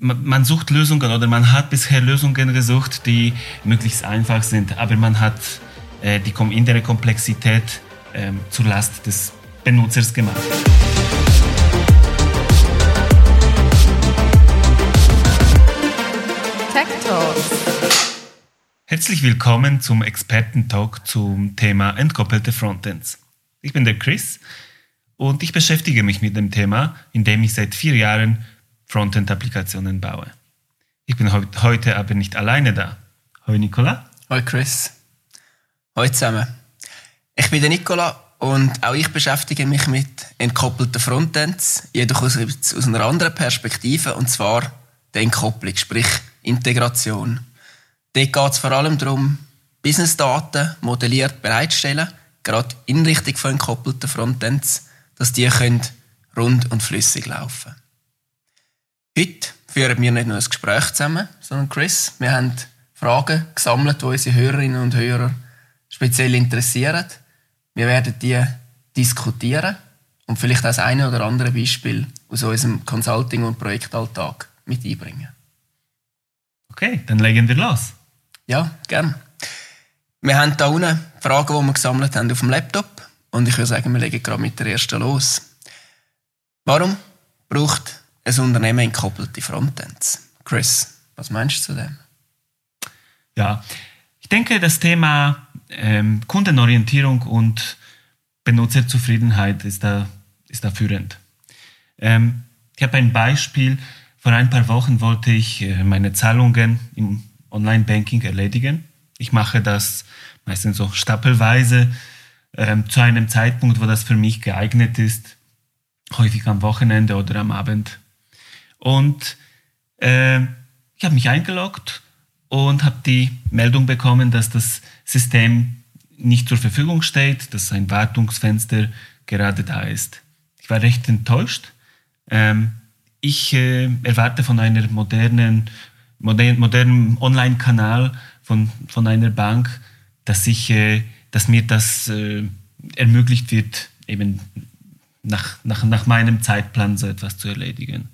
man sucht Lösungen oder man hat bisher Lösungen gesucht, die möglichst einfach sind, aber man hat äh, die innere Komplexität äh, zur Last des Benutzers gemacht. Tech Talks. Herzlich willkommen zum Experten-Talk zum Thema entkoppelte Frontends. Ich bin der Chris und ich beschäftige mich mit dem Thema, indem ich seit vier Jahren Frontend-Applikationen baue. Ich bin heute aber nicht alleine da. Hallo Nicola. Hallo Chris. Hallo zusammen. Ich bin der Nicola und auch ich beschäftige mich mit entkoppelten Frontends, jedoch aus, aus einer anderen Perspektive, und zwar der Entkopplung, sprich Integration. Dort geht es vor allem darum, Businessdaten modelliert bereitstellen, gerade in Richtung von entkoppelten Frontends, dass die können rund und flüssig laufen führen wir nicht nur ein Gespräch zusammen, sondern Chris, wir haben Fragen gesammelt, die unsere Hörerinnen und Hörer speziell interessieren. Wir werden die diskutieren und vielleicht auch das eine oder andere Beispiel aus unserem Consulting- und Projektalltag mit einbringen. Okay, dann legen wir los. Ja, gern. Wir haben hier unten Fragen, die wir gesammelt haben auf dem Laptop und ich würde sagen, wir legen gerade mit der ersten los. Warum braucht ein Unternehmen entkoppelte Frontends. Chris, was meinst du zu dem? Ja, ich denke, das Thema ähm, Kundenorientierung und Benutzerzufriedenheit ist da, ist da führend. Ähm, ich habe ein Beispiel. Vor ein paar Wochen wollte ich äh, meine Zahlungen im Online-Banking erledigen. Ich mache das meistens so stapelweise ähm, zu einem Zeitpunkt, wo das für mich geeignet ist, häufig am Wochenende oder am Abend. Und äh, ich habe mich eingeloggt und habe die Meldung bekommen, dass das System nicht zur Verfügung steht, dass ein Wartungsfenster gerade da ist. Ich war recht enttäuscht. Ähm, ich äh, erwarte von einer modernen, modern, modernen Online-Kanal von, von einer Bank, dass, ich, äh, dass mir das äh, ermöglicht wird, eben nach, nach, nach meinem Zeitplan so etwas zu erledigen.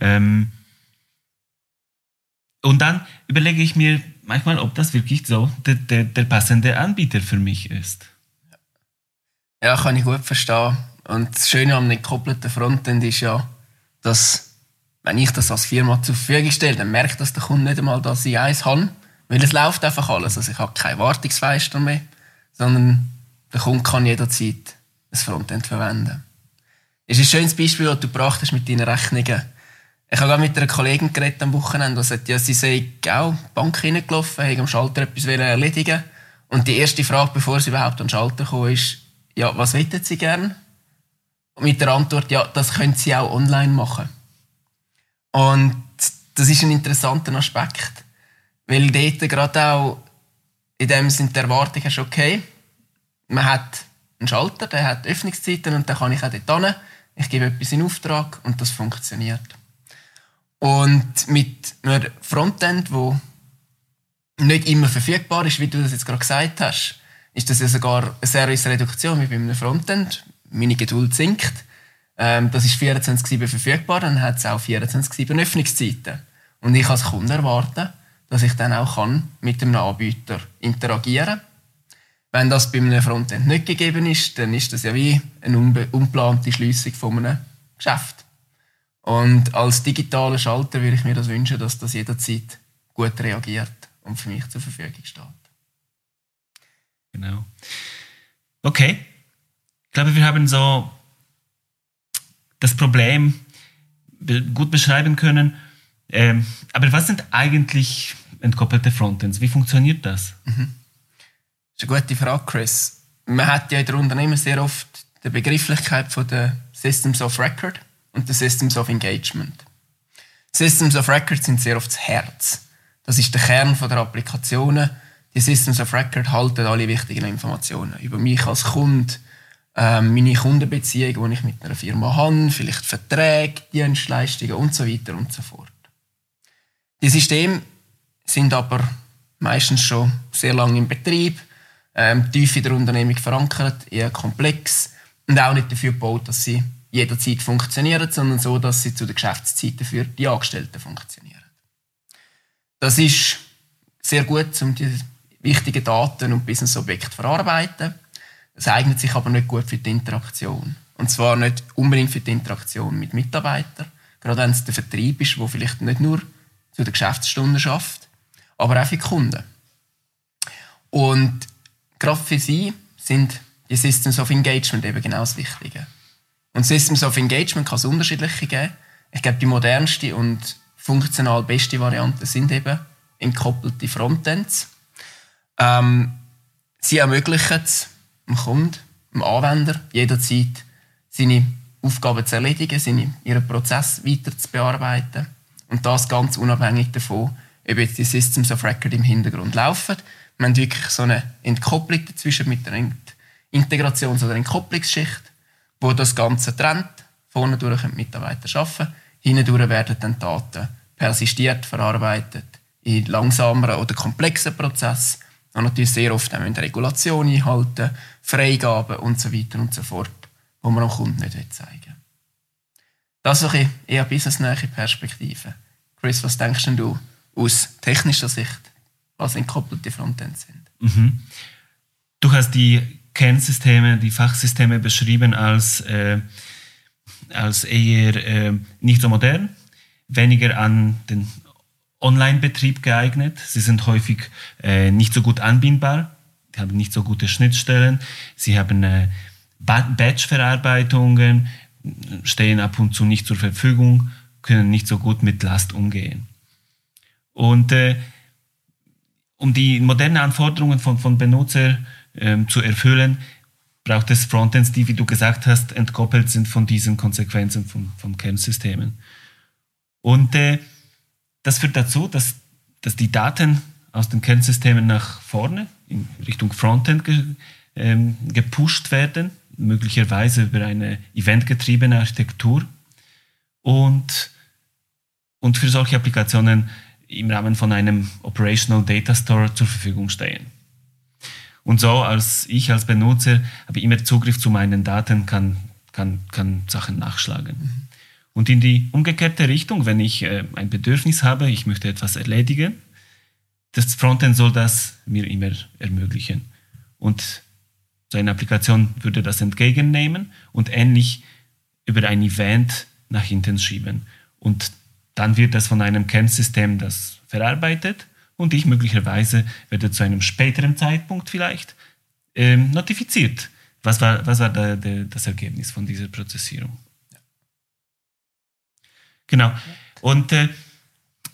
Ähm, und dann überlege ich mir manchmal, ob das wirklich so der, der, der passende Anbieter für mich ist. Ja, kann ich gut verstehen. Und das Schöne am gekoppelten Frontend ist ja, dass wenn ich das als Firma zur Verfügung stelle, dann merkt das der Kunde nicht einmal, dass ich eins habe. Weil es läuft einfach alles. Also ich habe keine Wartungsfenster mehr, sondern der Kunde kann jederzeit ein Frontend verwenden. Das ist ein schönes Beispiel, das du gebracht mit deinen Rechnungen. Ich habe mit einer Kollegin geredet am Wochenende, die sagt, ja, sie sei auch die Bank reingelaufen, haben am Schalter etwas erledigen Und die erste Frage, bevor sie überhaupt den Schalter kam, ist, ja, was wollen sie gerne? Und mit der Antwort, ja, das können sie auch online machen. Und das ist ein interessanter Aspekt. Weil dort gerade auch in dem sind die Erwartung hast, okay, man hat einen Schalter, der hat Öffnungszeiten und dann kann ich auch dort hin. Ich gebe etwas in Auftrag und das funktioniert. Und mit einem Frontend, wo nicht immer verfügbar ist, wie du das jetzt gerade gesagt hast, ist das ja sogar eine Service-Reduktion wie bei einem Frontend. Meine Geduld sinkt. Ähm, das ist 24-7 verfügbar, dann hat es auch 24-7 Öffnungszeiten. Und ich als Kunde erwarte, dass ich dann auch kann mit einem Anbieter interagieren kann. Wenn das bei einem Frontend nicht gegeben ist, dann ist das ja wie eine ungeplante Schließung von einem Geschäft. Und als digitaler Schalter würde ich mir das wünschen, dass das jederzeit gut reagiert und für mich zur Verfügung steht. Genau. Okay. Ich glaube, wir haben so das Problem gut beschreiben können. Ähm, aber was sind eigentlich entkoppelte Frontends? Wie funktioniert das? Mhm. Das ist eine gute Frage, Chris. Man hat ja in der Unternehmen sehr oft die Begrifflichkeit von der Systems of Record und die Systems of Engagement. Systems of Record sind sehr oft das Herz. Das ist der Kern der Applikationen. Die Systems of Record halten alle wichtigen Informationen über mich als Kunde, ähm, meine Kundenbeziehung, die ich mit einer Firma habe, vielleicht Verträge, Dienstleistungen und so weiter und so fort. Die Systeme sind aber meistens schon sehr lange im Betrieb, ähm, tief in der Unternehmung verankert, eher komplex und auch nicht dafür gebaut, dass sie jederzeit funktionieren, sondern so, dass sie zu den Geschäftszeiten für die Angestellten funktionieren. Das ist sehr gut, um die wichtigen Daten und Business-Objekte zu verarbeiten. Es eignet sich aber nicht gut für die Interaktion. Und zwar nicht unbedingt für die Interaktion mit Mitarbeitern, gerade wenn es der Vertrieb ist, der vielleicht nicht nur zu den Geschäftsstunden schafft, aber auch für die Kunden. Und gerade für sie sind die Systems of Engagement eben genau das Wichtige. Und Systems of Engagement kann es unterschiedliche geben. Ich glaube, die modernste und funktional beste Variante sind eben entkoppelte Frontends. Ähm, sie ermöglichen es dem Kunden, dem Anwender, jederzeit seine Aufgaben zu erledigen, seine, ihren Prozess weiter zu bearbeiten. Und das ganz unabhängig davon, ob jetzt die Systems of Record im Hintergrund laufen. Wir haben wirklich so eine Entkopplung dazwischen mit einer Integrations- oder Entkopplungsschicht, wo das Ganze trennt. Vorne durch können die Mitarbeiter arbeiten, hinten durch werden dann Daten persistiert, verarbeitet, in langsameren oder komplexen Prozessen. Und natürlich sehr oft auch Regulationen einhalten, Freigaben und so weiter und so fort, wo man am Kunden nicht zeigen will. Das ist ein eher businessnähe Perspektive. Chris, was denkst du aus technischer Sicht, was entkoppelte Frontends sind? Mhm. Du hast die Kernsysteme, die Fachsysteme beschrieben als, äh, als eher äh, nicht so modern, weniger an den Online-Betrieb geeignet. Sie sind häufig äh, nicht so gut anbindbar, die haben nicht so gute Schnittstellen, sie haben äh, Batch-Verarbeitungen, stehen ab und zu nicht zur Verfügung, können nicht so gut mit Last umgehen. Und äh, um die modernen Anforderungen von, von Benutzer ähm, zu erfüllen, braucht es Frontends, die, wie du gesagt hast, entkoppelt sind von diesen Konsequenzen von, von Kernsystemen. Und äh, das führt dazu, dass, dass die Daten aus den Kernsystemen nach vorne in Richtung Frontend ge, ähm, gepusht werden, möglicherweise über eine eventgetriebene Architektur. Und, und für solche Applikationen im Rahmen von einem Operational Data Store zur Verfügung stehen. Und so als ich als Benutzer habe immer Zugriff zu meinen Daten, kann, kann, kann Sachen nachschlagen. Und in die umgekehrte Richtung, wenn ich äh, ein Bedürfnis habe, ich möchte etwas erledigen, das Frontend soll das mir immer ermöglichen. Und so eine Applikation würde das entgegennehmen und ähnlich über ein Event nach hinten schieben. Und dann wird das von einem Kernsystem das verarbeitet und ich möglicherweise werde zu einem späteren Zeitpunkt vielleicht ähm, notifiziert. Was war, was war da, da, das Ergebnis von dieser Prozessierung? Genau. Und äh,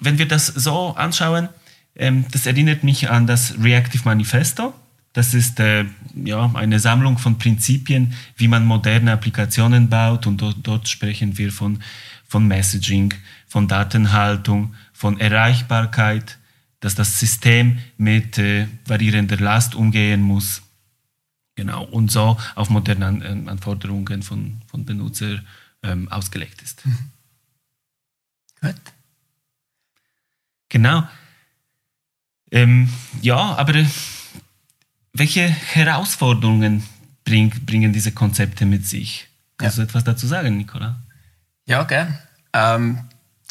wenn wir das so anschauen, ähm, das erinnert mich an das Reactive Manifesto. Das ist äh, ja, eine Sammlung von Prinzipien, wie man moderne Applikationen baut. Und dort, dort sprechen wir von, von Messaging, von Datenhaltung, von Erreichbarkeit, dass das System mit äh, variierender Last umgehen muss. Genau, und so auf moderne An Anforderungen von, von Benutzer ähm, ausgelegt ist. Mhm. Gut. Genau. Ähm, ja, aber äh, welche Herausforderungen bring, bringen diese Konzepte mit sich? Kannst ja. du etwas dazu sagen, Nicola? Ja, gerne. Ähm,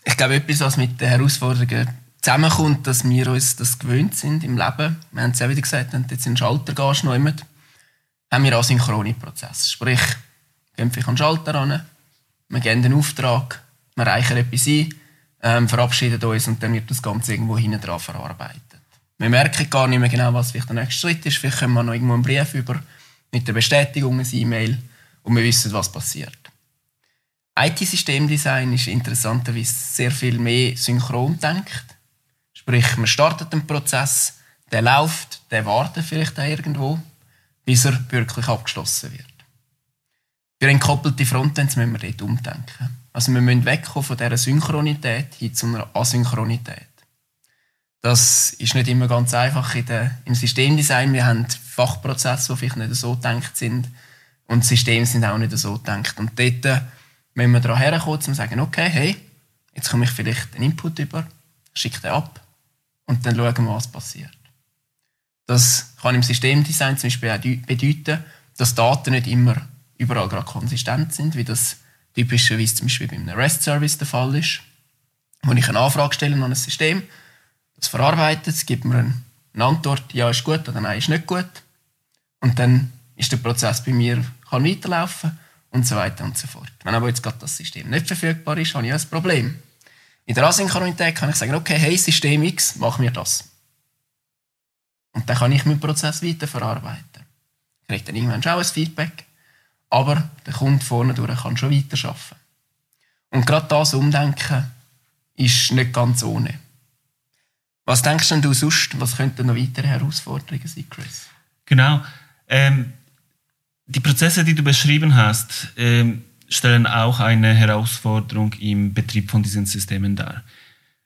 ich glaube, etwas, was mit den Herausforderungen zusammenkommt, dass wir uns das gewöhnt sind im Leben. Wir haben es ja wieder gesagt, wenn du jetzt in den Schalter gehst, noch immer, haben wir asynchrone Prozesse. Sprich, wir gehen an den Schalter ran, wir geben den Auftrag, wir reichen etwas ein, ähm, verabschieden uns und dann wird das Ganze irgendwo hinten dran verarbeitet. Wir merken gar nicht mehr genau, was vielleicht der nächste Schritt ist. Vielleicht können wir noch irgendwo einen Brief über mit der Bestätigung, ein E-Mail und wir wissen, was passiert. IT-Systemdesign ist interessanterweise sehr viel mehr synchron denkt. Sprich, man startet einen Prozess, der läuft, der wartet vielleicht auch irgendwo, bis er wirklich abgeschlossen wird. Für entkoppelte Frontends müssen wir dort umdenken. Also wir müssen wegkommen von dieser Synchronität hin zu einer Asynchronität. Das ist nicht immer ganz einfach in der, im Systemdesign. Wir haben Fachprozesse, die vielleicht nicht so gedacht sind und Systeme sind auch nicht so gedacht. Und dort müssen wir daran herkommen, um zu sagen, okay, hey, jetzt komme ich vielleicht einen Input über, schicke den ab und dann schauen wir, was passiert. Das kann im Systemdesign zum Beispiel auch bedeuten, dass Daten nicht immer überall gerade konsistent sind, wie das typischerweise zum Beispiel bei einem REST-Service der Fall ist, wo ich eine Anfrage stelle an ein System, das verarbeitet, es gibt mir eine Antwort, ja ist gut oder nein ist nicht gut. Und dann ist der Prozess bei mir kann weiterlaufen und so weiter und so fort. Wenn aber jetzt gerade das System nicht verfügbar ist, habe ich ein Problem. In der Asynchronität kann ich sagen, okay, hey System X, mach mir das. Und dann kann ich meinen Prozess weiter verarbeiten. Ich kriege dann irgendwann schon ein Feedback, aber der Kunde vorne durch kann schon weiter arbeiten. Und gerade das Umdenken ist nicht ganz ohne. Was denkst denn du sonst, was könnten noch weitere Herausforderungen sein, Chris? Genau. Ähm, die Prozesse, die du beschrieben hast, ähm, stellen auch eine Herausforderung im Betrieb von diesen Systemen dar.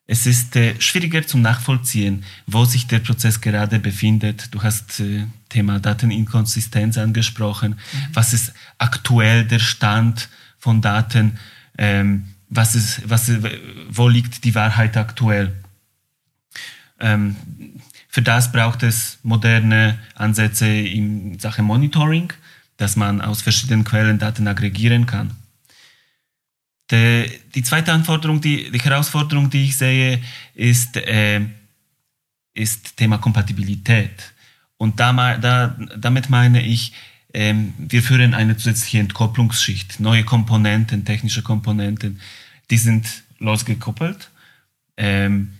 Es ist äh, schwieriger zum Nachvollziehen, wo sich der Prozess gerade befindet. Du hast äh, Thema Dateninkonsistenz angesprochen. Mhm. Was ist aktuell der Stand von Daten? Ähm, was ist, was, wo liegt die Wahrheit aktuell? Ähm, für das braucht es moderne Ansätze in Sachen Monitoring, dass man aus verschiedenen Quellen Daten aggregieren kann. Die, die zweite Anforderung, die, die, Herausforderung, die ich sehe, ist, äh, ist Thema Kompatibilität. Und da, da, damit meine ich, ähm, wir führen eine zusätzliche Entkopplungsschicht, neue Komponenten, technische Komponenten, die sind losgekoppelt. Ähm,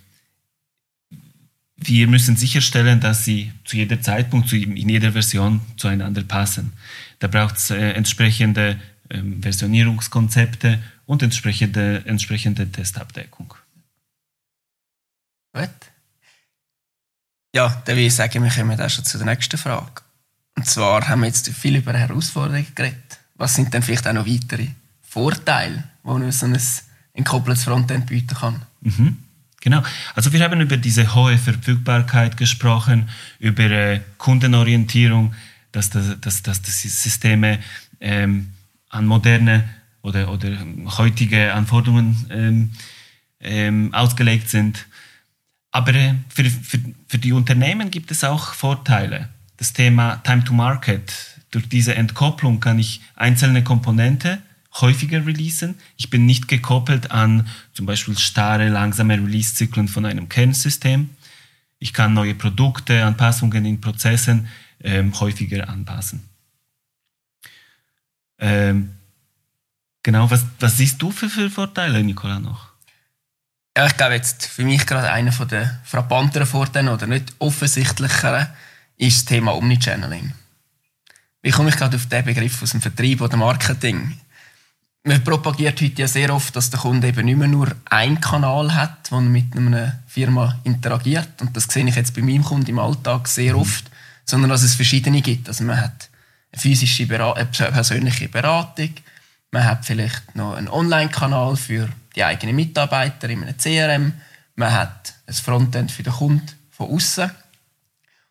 wir müssen sicherstellen, dass sie zu jeder Zeitpunkt, in jeder Version zueinander passen. Da braucht es äh, entsprechende ähm, Versionierungskonzepte und entsprechende, entsprechende Testabdeckung. Gut. Ja, dann würde ich sagen, wir kommen auch schon zu der nächsten Frage. Und zwar haben wir jetzt viel über Herausforderungen geredet. Was sind denn vielleicht auch noch weitere Vorteile, die so ein entkoppeltes Frontend bieten kann? Mhm. Genau. Also wir haben über diese hohe Verfügbarkeit gesprochen, über äh, Kundenorientierung, dass, das, dass, dass die Systeme ähm, an moderne oder, oder heutige Anforderungen ähm, ähm, ausgelegt sind. Aber äh, für, für, für die Unternehmen gibt es auch Vorteile. Das Thema Time to Market. Durch diese Entkopplung kann ich einzelne Komponente häufiger releasen. Ich bin nicht gekoppelt an zum Beispiel starre, langsame Release-Zyklen von einem Kernsystem. Ich kann neue Produkte, Anpassungen in Prozessen ähm, häufiger anpassen. Ähm, genau, was, was siehst du für, für Vorteile, Nicola, noch? Ja, ich glaube jetzt für mich gerade einer der frappanteren Vorteile oder nicht offensichtlicheren ist das Thema Omnichanneling. Wie komme ich gerade auf den Begriff aus dem Vertrieb oder Marketing? Man propagiert heute ja sehr oft, dass der Kunde eben nicht mehr nur einen Kanal hat, wo er mit einer Firma interagiert. Und das sehe ich jetzt bei meinem Kunden im Alltag sehr mhm. oft, sondern dass es verschiedene gibt. Also man hat eine physische, Berat eine persönliche Beratung, man hat vielleicht noch einen Online-Kanal für die eigenen Mitarbeiter in einem CRM, man hat ein Frontend für den Kunden von außen.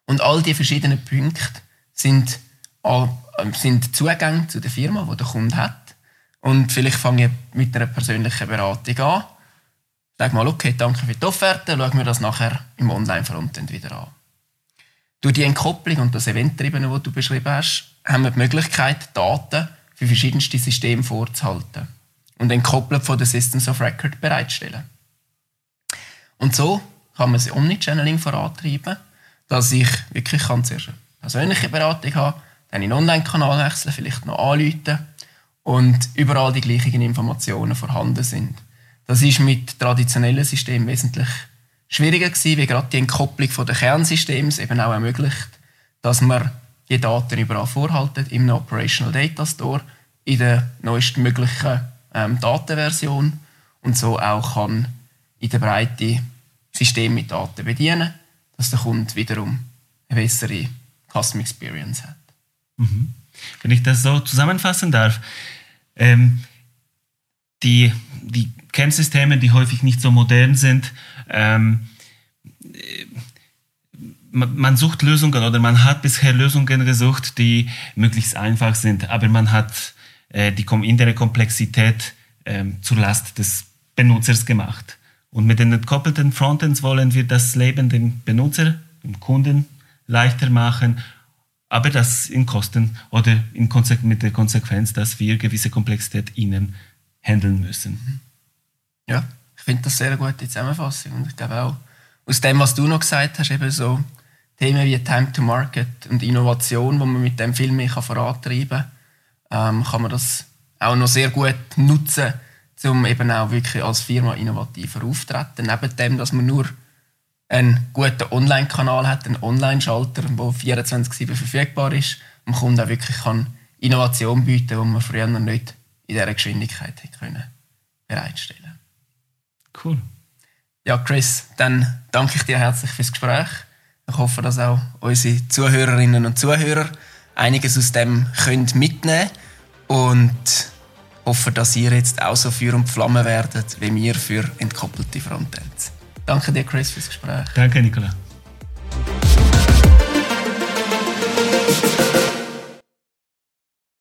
Und all diese verschiedenen Punkte sind, äh, sind Zugänge zu der Firma, die der Kunde hat. Und vielleicht fange ich mit einer persönlichen Beratung an. Sag mal, okay, danke für die Offerte, schauen wir das nachher im Online-Frontend wieder an. Durch die Entkopplung und das Eventtriebene, das du beschrieben hast, haben wir die Möglichkeit, Daten für verschiedenste Systeme vorzuhalten und entkoppelt von den Systems of Record bereitstellen. Und so kann man das Omnichanneling vorantreiben, dass ich wirklich kann zuerst eine persönliche Beratung habe, dann in den Online-Kanal wechseln, vielleicht noch anrufen und überall die gleichen Informationen vorhanden sind. Das ist mit traditionellen Systemen wesentlich schwieriger gewesen, wie gerade die Entkopplung den Kernsystems eben auch ermöglicht, dass man die Daten überall vorhalten im Operational Data Store in der neuestmöglichen ähm, Datenversion und so auch kann in der Breite System mit Daten bedienen, dass der Kunde wiederum eine bessere Custom Experience hat. Mhm. Wenn ich das so zusammenfassen darf, ähm, die, die Kernsysteme, die häufig nicht so modern sind, ähm, man sucht Lösungen oder man hat bisher Lösungen gesucht, die möglichst einfach sind, aber man hat äh, die innere Komplexität äh, zur Last des Benutzers gemacht. Und mit den entkoppelten Frontends wollen wir das Leben dem Benutzer, dem Kunden leichter machen aber das in Kosten oder in mit der Konsequenz, dass wir gewisse Komplexität ihnen handeln müssen. Ja, ich finde das sehr gute Zusammenfassung. Und ich glaube auch, aus dem, was du noch gesagt hast, eben so Themen wie Time to Market und Innovation, wo man mit dem viel mehr vorantreiben kann, ähm, kann man das auch noch sehr gut nutzen, um eben auch wirklich als Firma innovativer aufzutreten. Neben dem, dass man nur einen guten Online-Kanal hat, einen Online-Schalter, der 24-7 verfügbar ist und dem Kunden auch wirklich kann Innovation bieten kann, die man früher noch nicht in dieser Geschwindigkeit hätte können bereitstellen Cool. Ja, Chris, dann danke ich dir herzlich fürs Gespräch. Ich hoffe, dass auch unsere Zuhörerinnen und Zuhörer einiges aus dem können mitnehmen und hoffe, dass ihr jetzt auch so Feuer und Flamme werdet wie wir für entkoppelte Frontends. Danke dir, Chris, fürs Gespräch. Danke, Nicola.